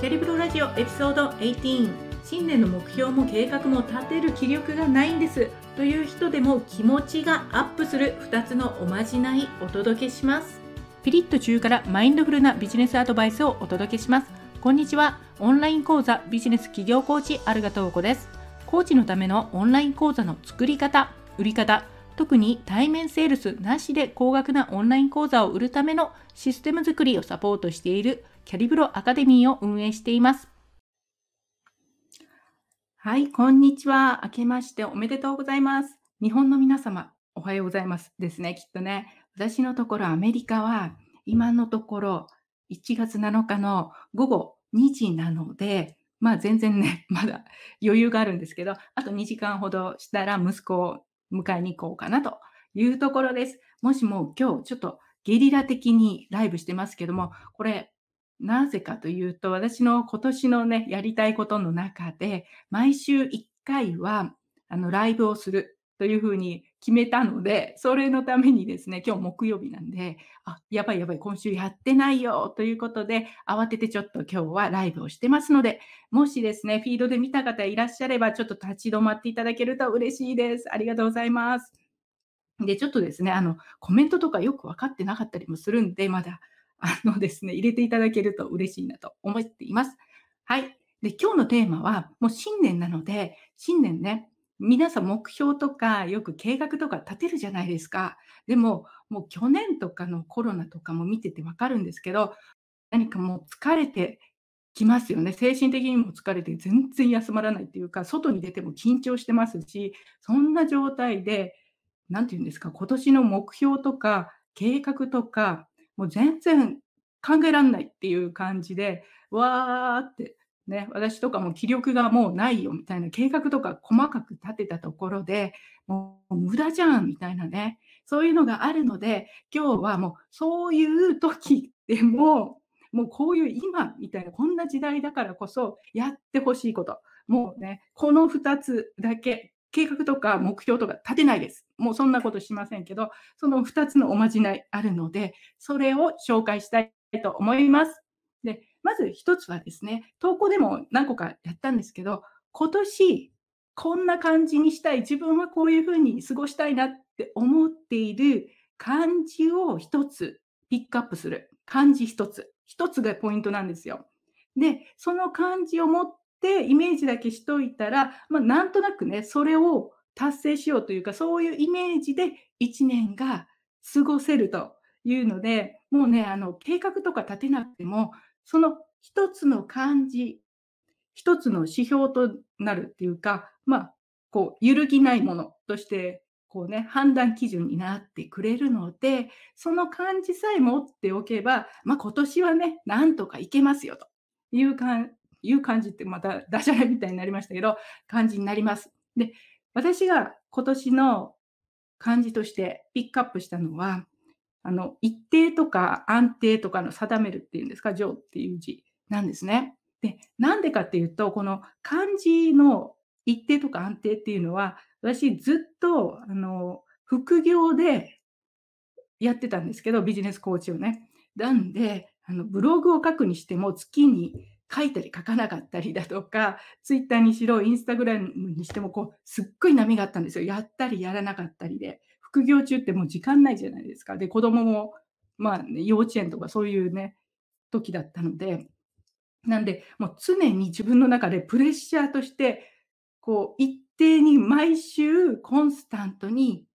キャリブロラジオエピソード18新年の目標も計画も立てる気力がないんです。という人でも気持ちがアップする。2つのおまじないお届けします。ピリッと中からマインドフルなビジネスアドバイスをお届けします。こんにちは。オンライン講座ビジネス企業コーチアルガトーコです。コーチのためのオンライン講座の作り方売り方特に対面セールスなしで高額なオンライン講座を売るためのシステム作りをサポートしているキャリブロアカデミーを運営しています。はい、こんにちは。明けましておめでとうございます。日本の皆様、おはようございますですね、きっとね。私のところアメリカは今のところ1月7日の午後2時なので、まあ全然ね、まだ余裕があるんですけど、あと2時間ほどしたら息子を迎えに行こうかなというところです。もしも今日ちょっとゲリラ的にライブしてますけども、これなぜかというと、私の今年のね、やりたいことの中で、毎週1回は、あの、ライブをするというふうに決めたので、それのためにですね、今日木曜日なんで、あ、やばいやばい、今週やってないよということで、慌ててちょっと今日はライブをしてますので、もしですね、フィードで見た方いらっしゃれば、ちょっと立ち止まっていただけると嬉しいです。ありがとうございます。で、ちょっとですね、あの、コメントとかよく分かってなかったりもするんで、まだあのですね、入れていただけると嬉しいなと思っています。はい。で、今日のテーマは、もう新年なので、新年ね、皆さん目標とかよく計画とか立てるじゃないですか。でも、もう去年とかのコロナとかも見ててわかるんですけど、何かもう疲れてきますよね。精神的にも疲れて全然休まらないっていうか、外に出ても緊張してますし、そんな状態で、何て言うんですか、今年の目標とか計画とかもう全然考えらんないっていう感じで、わーって、ね、私とかも気力がもうないよみたいな計画とか細かく立てたところで、もう無駄じゃんみたいなね、そういうのがあるので、今日はもうそういう時でも、もうこういう今みたいな、こんな時代だからこそやってほしいこと。もうね、この2つだけ計画とか目標とか立てないです。もうそんなことしませんけど、その2つのおまじないあるので、それを紹介したいと思います。で、まず1つはですね、投稿でも何個かやったんですけど、今年こんな感じにしたい、自分はこういうふうに過ごしたいなって思っている漢字を1つピックアップする。漢字1つ。1つがポイントなんですよ。で、その漢字を持っイメージだけしといたら、まあ、なんとなくね、それを達成しようというか、そういうイメージで1年が過ごせるというので、もうね、あの、計画とか立てなくても、その一つの漢字、一つの指標となるっていうか、まあ、こう、揺るぎないものとして、こうね、判断基準になってくれるので、その漢字さえ持っておけば、まあ、今年はね、なんとかいけますよという感いう感じってまたダジャレみたいになりましたけど、感じになります。で、私が今年の漢字としてピックアップしたのは、あの、一定とか安定とかの定めるっていうんですか、上っていう字なんですね。で、なんでかっていうと、この漢字の一定とか安定っていうのは、私ずっと、あの、副業でやってたんですけど、ビジネスコーチをね。なんで、あのブログを書くにしても月に書いたり書かなかったりだとか、ツイッターにしろ、インスタグラムにしても、こう、すっごい波があったんですよ。やったりやらなかったりで。副業中ってもう時間ないじゃないですか。で、子供も、まあ、ね、幼稚園とかそういうね、時だったので、なんで、もう常に自分の中でプレッシャーとして、こう、一定に毎週コンスタントに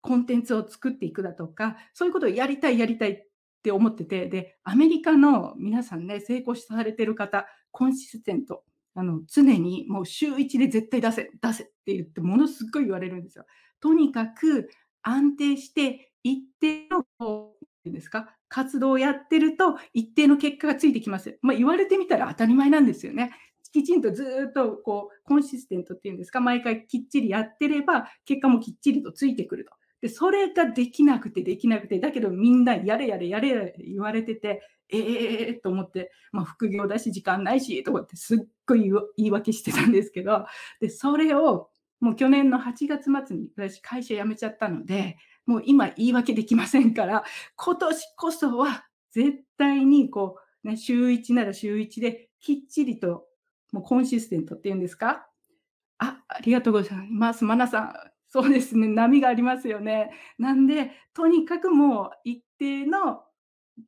コンテンツを作っていくだとか、そういうことをやりたい、やりたいっって思ってて、で、アメリカの皆さんね、成功されてる方、コンシステント、あの常にもう週1で絶対出せ、出せって言って、ものすごい言われるんですよ。とにかく安定して一定のこうですか活動をやってると一定の結果がついてきます。まあ、言われてみたら当たり前なんですよね。きちんとずっとこうコンシステントっていうんですか、毎回きっちりやってれば結果もきっちりとついてくると。で、それができなくてできなくて、だけどみんなやれやれやれやれ言われてて、ええー、と思って、まあ、副業だし時間ないしとかってすっごい言い訳してたんですけど、で、それをもう去年の8月末に私会社辞めちゃったので、もう今言い訳できませんから、今年こそは絶対にこう、ね、週1なら週1できっちりと、もうコンシステントっていうんですか？あ、ありがとうございます。マナさん、そうですね、波がありますよね。なんで、とにかくもう一定の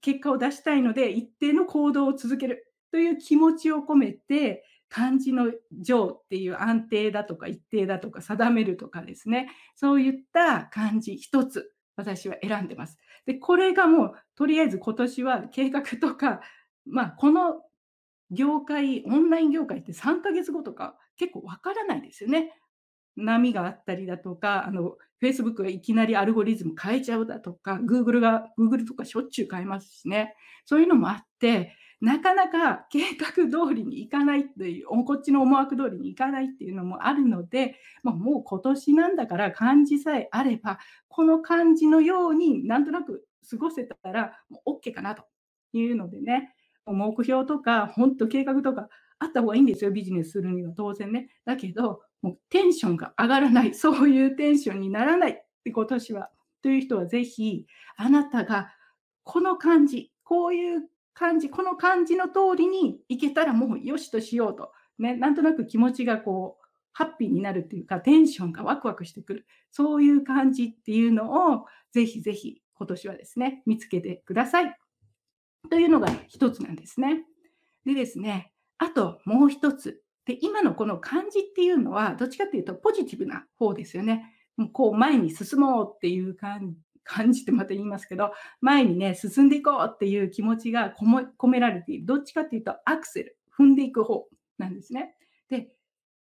結果を出したいので、一定の行動を続けるという気持ちを込めて、漢字の上っていう安定だとか一定だとか定めるとかですね、そういった漢字一つ、私は選んでます。で、これがもうとりあえず今年は計画とか、まあ、この業界、オンライン業界って3ヶ月後とか結構わからないですよね。波があったりだとか、あの、Facebook がいきなりアルゴリズム変えちゃうだとか、Google が Google とかしょっちゅう変えますしね。そういうのもあって、なかなか計画通りにいかないという、こっちの思惑通りにいかないっていうのもあるので、まあ、もう今年なんだから漢字さえあれば、この漢字のようになんとなく過ごせたらもう OK かなというのでね、目標とか、本当計画とかあった方がいいんですよ、ビジネスするには当然ね。だけど、もうテンションが上がらない、そういうテンションにならないって今年は、という人はぜひ、あなたがこの感じ、こういう感じ、この感じの通りにいけたらもうよしとしようと。ね、なんとなく気持ちがこう、ハッピーになるっていうか、テンションがワクワクしてくる。そういう感じっていうのを、ぜひぜひ今年はですね、見つけてください。というのが一つなんですね。でですね、あともう一つ。で、今のこの漢字っていうのは、どっちかっていうとポジティブな方ですよね。もうこう前に進もうっていう 感じってまた言いますけど、前にね、進んでいこうっていう気持ちが込められている。どっちかっていうとアクセル、踏んでいく方なんですね。で、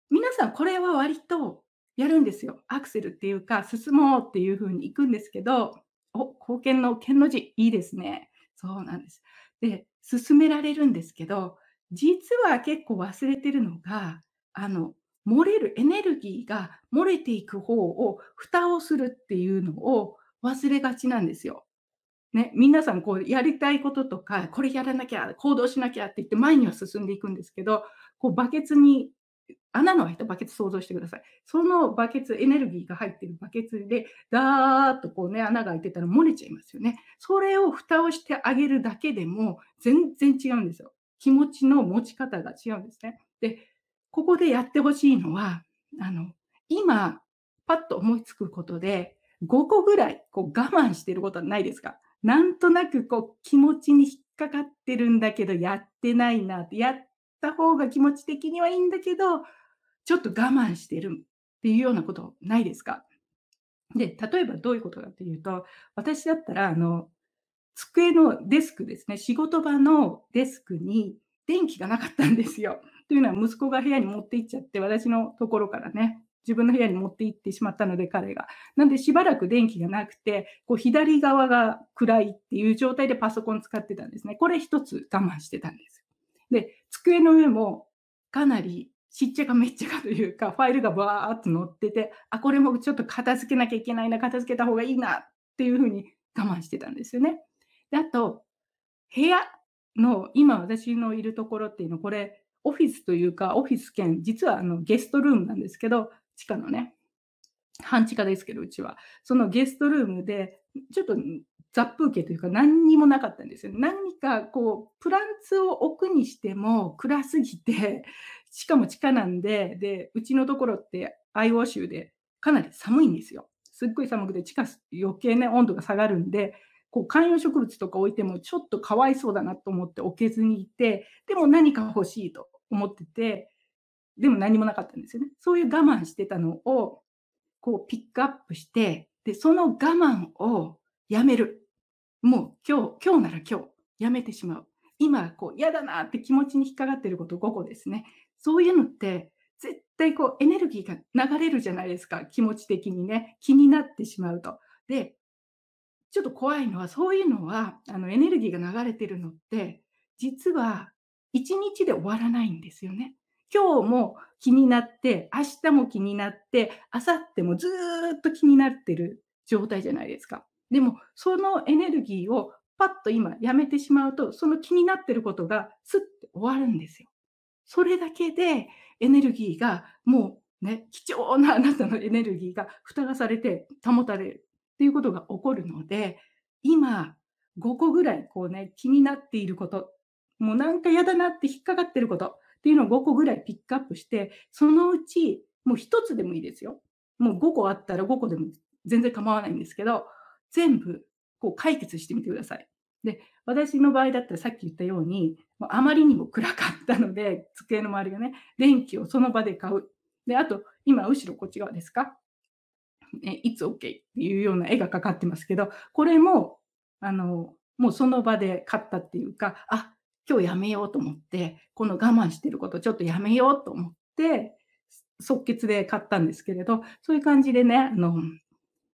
皆さんこれは割とやるんですよ。アクセルっていうか、進もうっていう風に行くんですけど、お、貢献の剣の字、いいですね。そうなんです。で、進められるんですけど、実は結構忘れてるのが、あの、漏れるエネルギーが漏れていく方を蓋をするっていうのを忘れがちなんですよ。ね、皆さんこうやりたいこととか、これやらなきゃ、行動しなきゃって言って前には進んでいくんですけど、こうバケツに穴の開いたバケツ想像してください。そのバケツ、エネルギーが入ってるバケツで、ダーッとこうね、穴が開いてたら漏れちゃいますよね。それを蓋をしてあげるだけでも全然違うんですよ。気持ちの持ち方が違うんですね。で、ここでやってほしいのは、あの、今、パッと思いつくことで、5個ぐらいこう我慢してることはないですか？なんとなくこう気持ちに引っかかってるんだけど、やってないなって、やった方が気持ち的にはいいんだけど、ちょっと我慢してるっていうようなことないですか？で、例えばどういうことかっていうと、私だったら、あの、机のデスクですね、仕事場のデスクに電気がなかったんですよ。というのは息子が部屋に持って行っちゃって、私のところからね、自分の部屋に持って行ってしまったので、彼が。なんでしばらく電気がなくて、こう左側が暗いっていう状態でパソコン使ってたんですね。これ一つ我慢してたんです。で、机の上もかなりしっちゃかめっちゃかというか、ファイルがバーっと載ってて、あ、これもちょっと片付けなきゃいけないな、片付けた方がいいなっていうふうに我慢してたんですよね。であと、部屋の、今私のいるところっていうの、これ、オフィスというか、オフィス兼、実はあのゲストルームなんですけど、地下のね、半地下ですけど、うちは。そのゲストルームで、ちょっと雑風景というか何にもなかったんですよ。何かこう、プランツを置くにしても暗すぎて、しかも地下なんで、で、うちのところってアイオワ州でかなり寒いんですよ。すっごい寒くて地下余計ね、温度が下がるんで、こう観葉植物とか置いてもちょっとかわいそうだなと思って置けずにいて、でも何か欲しいと思ってて、でも何もなかったんですよね。そういう我慢してたのを、こうピックアップして、で、その我慢をやめる。もう今日、今日なら今日、やめてしまう。今、こう嫌だなって気持ちに引っかかってること5個ですね。そういうのって、絶対こうエネルギーが流れるじゃないですか。気持ち的にね。気になってしまうと。で、ちょっと怖いのは、そういうのは、あのエネルギーが流れてるのって、実は1日で終わらないんですよね。今日も気になって、明日も気になって、明後日もずっと気になってる状態じゃないですか。でも、そのエネルギーをパッと今やめてしまうと、その気になってることがスッて終わるんですよ。それだけでエネルギーがもうね、貴重なあなたのエネルギーが蓋がされて保たれるっていうことが起こるので、今5個ぐらいこうね、気になっていることもうなんか嫌だなって引っかかってることっていうのを5個ぐらいピックアップして、そのうちもう1つでもいいですよ。もう5個あったら5個でも全然構わないんですけど、全部こう解決してみてください。で、私の場合だったらさっき言ったように、あまりにも暗かったので、机の周りがね、電気をその場で買う。で、あと、今、後ろこっち側ですか？え、It's OK っていうような絵がかかってますけど、これも、あの、もうその場で買ったっていうか、あ、今日やめようと思って、この我慢してることちょっとやめようと思って、即決で買ったんですけれど、そういう感じでね、あの、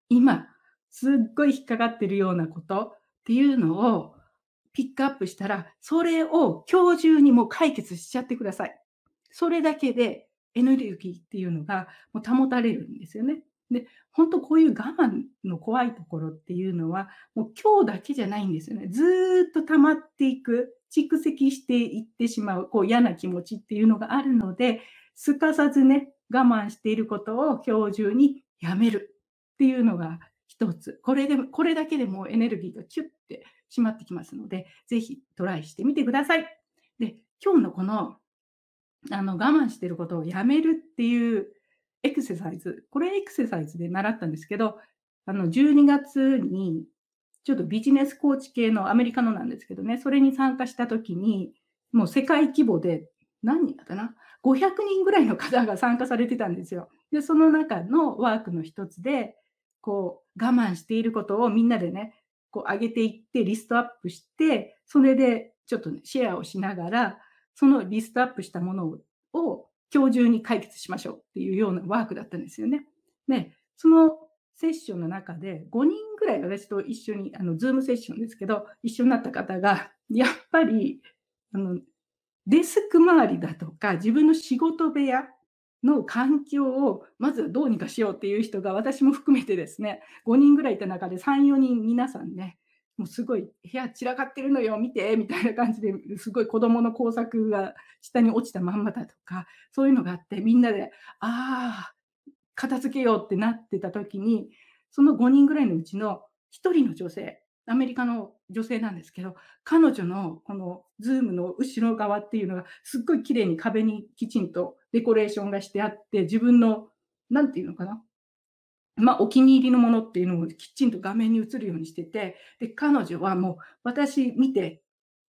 今、すっごい引っかかってるようなことっていうのをピックアップしたら、それを今日中にもう解決しちゃってください。それだけでエネルギーっていうのがもう保たれるんですよね。で、本当こういう我慢の怖いところっていうのは、もう今日だけじゃないんですよね。ずっと溜まっていく、蓄積していってしまう、こう嫌な気持ちっていうのがあるので、すかさずね、我慢していることを今日中にやめるっていうのが一つ。これで、これだけでもエネルギーがキュッてしまってきますので、ぜひトライしてみてください。で、今日のこの、あの、我慢していることをやめるっていうエクササイズ、これエクササイズで習ったんですけど、あの、12月に、ちょっとビジネスコーチ系のアメリカのなんですけどね、それに参加した時に、もう世界規模で何人だったな ?500 人ぐらいの方が参加されてたんですよ。で、その中のワークの一つで、こう、我慢していることをみんなでね、こう上げていって、リストアップして、それでちょっと、ね、シェアをしながら、そのリストアップしたものを今日中に解決しましょうっていうようなワークだったんですよね。で、そのセッションの中で5人ぐらい私と一緒に、あの、ズームセッションですけど、一緒になった方が、やっぱり、あの、デスク周りだとか、自分の仕事部屋の環境をまずどうにかしようっていう人が私も含めてですね、5人ぐらいいた中で3、4人皆さんね、もうすごい部屋散らかってるのよ、見て、みたいな感じですごい子供の工作が下に落ちたまんまだとか、そういうのがあって、みんなで、ああ、片付けようってなってた時に、その5人ぐらいのうちの1人の女性、アメリカの女性なんですけど、彼女のこのズームの後ろ側っていうのがすっごい綺麗に壁にきちんとデコレーションがしてあって、自分の、なんていうのかな。まあ、お気に入りのものっていうのをきちんと画面に映るようにしてて、で、彼女はもう私見て、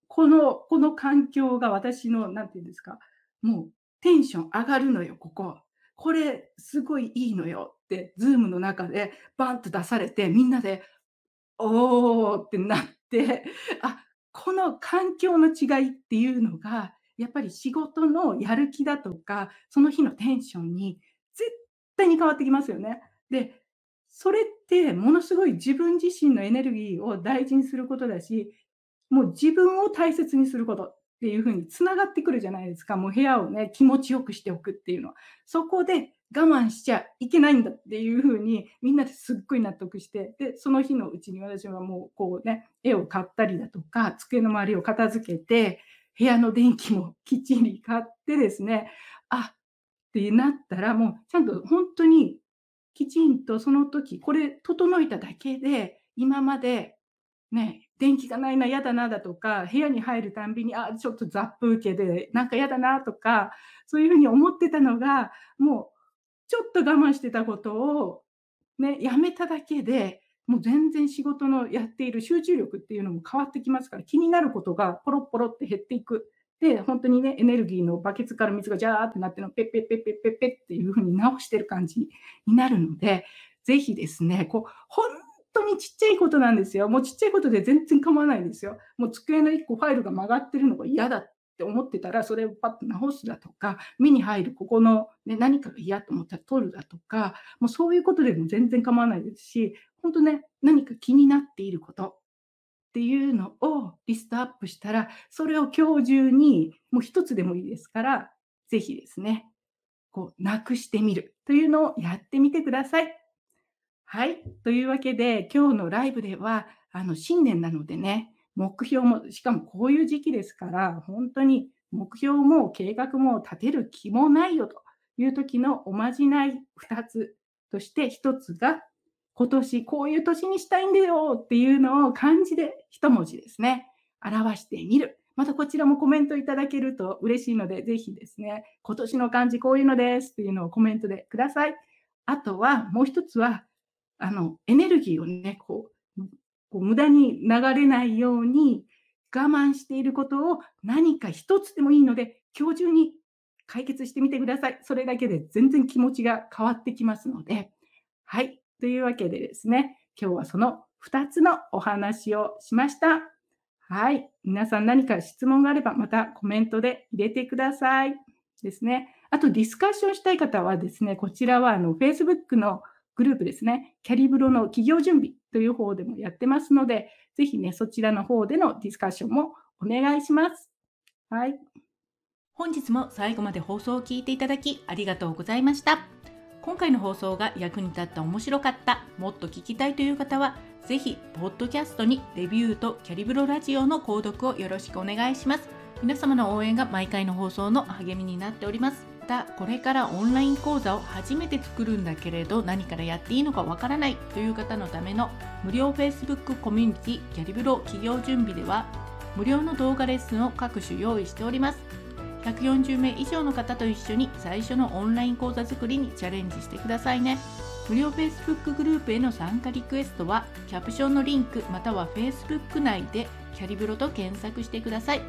この、この環境が私の、なんていうんですか、もうテンション上がるのよ、ここ。これ、すごいいいのよって、ズームの中でバンと出されて、みんなで、おーってなって、あ、この環境の違いっていうのが、やっぱり仕事のやる気だとか、その日のテンションに絶対に変わってきますよね。で、それってものすごい自分自身のエネルギーを大事にすることだし、もう自分を大切にすることっていうふうにつながってくるじゃないですか。もう部屋をね、気持ちよくしておくっていうのは。そこで我慢しちゃいけないんだっていうふうにみんなですっごい納得して、で、その日のうちに私はもうこうね、絵を買ったりだとか、机の周りを片付けて、部屋の電気もきっちり買ってですね、あってなったら、もうちゃんと本当にきちんとその時、これ整えただけで、今までね、電気がないな、嫌だなだとか、部屋に入るたんびに、あ、ちょっとザップ受けで、なんか嫌だなとか、そういうふうに思ってたのが、もうちょっと我慢してたことを、ね、やめただけで、もう全然仕事のやっている集中力っていうのも変わってきますから、気になることがポロポロって減っていく。で、本当にね、エネルギーのバケツから水がジャーってなっての、ペッペッペッペッペッペッっていう風に直してる感じになるので、ぜひですね、こう、本当にちっちゃいことなんですよ。もうちっちゃいことで全然構わないんですよ。もう机の1個ファイルが曲がってるのが嫌だって思ってたら、それをパッと直すだとか、目に入るここの、ね、何かが嫌と思ったら取るだとか、もうそういうことでも全然構わないですし、本当ね、何か気になっていることっていうのをリストアップしたら、それを今日中にもう一つでもいいですから、ぜひですね、こう、なくしてみるというのをやってみてください。はい。というわけで、今日のライブでは、あの、新年なのでね、目標も、しかもこういう時期ですから、本当に目標も計画も立てる気もないよという時のおまじない2つとして1つが、今年こういう年にしたいんだよっていうのを漢字で一文字ですね、表してみる。またこちらもコメントいただけると嬉しいので、ぜひですね、今年の漢字こういうのですっていうのをコメントでください。あとはもう一つは、あの、エネルギーをね、こう、こう無駄に流れないように我慢していることを何か一つでもいいので、今日中に解決してみてください。それだけで全然気持ちが変わってきますので。はい。というわけでですね、今日はその2つのお話をしました。はい。皆さん何か質問があればまたコメントで入れてください。ですね。あとディスカッションしたい方はですね、こちらはあの Facebook のグループですね、キャリブロの企業準備という方でもやってますので、ぜひね、そちらの方でのディスカッションもお願いします。はい。本日も最後まで放送を聞いていただきありがとうございました。今回の放送が役に立った面白かった、もっと聞きたいという方は、ぜひ、ポッドキャストにレビューとキャリブロラジオの購読をよろしくお願いします。皆様の応援が毎回の放送の励みになっております。また、これからオンライン講座を初めて作るんだけれど、何からやっていいのかわからないという方のための無料 Facebook コミュニティキャリブロ企業準備では、無料の動画レッスンを各種用意しております。140名以上の方と一緒に最初のオンライン講座作りにチャレンジしてくださいね。無料 Facebook グループへの参加リクエストはキャプションのリンクまたは Facebook 内でキャリブロと検索してください。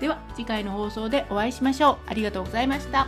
では次回の放送でお会いしましょう。ありがとうございました。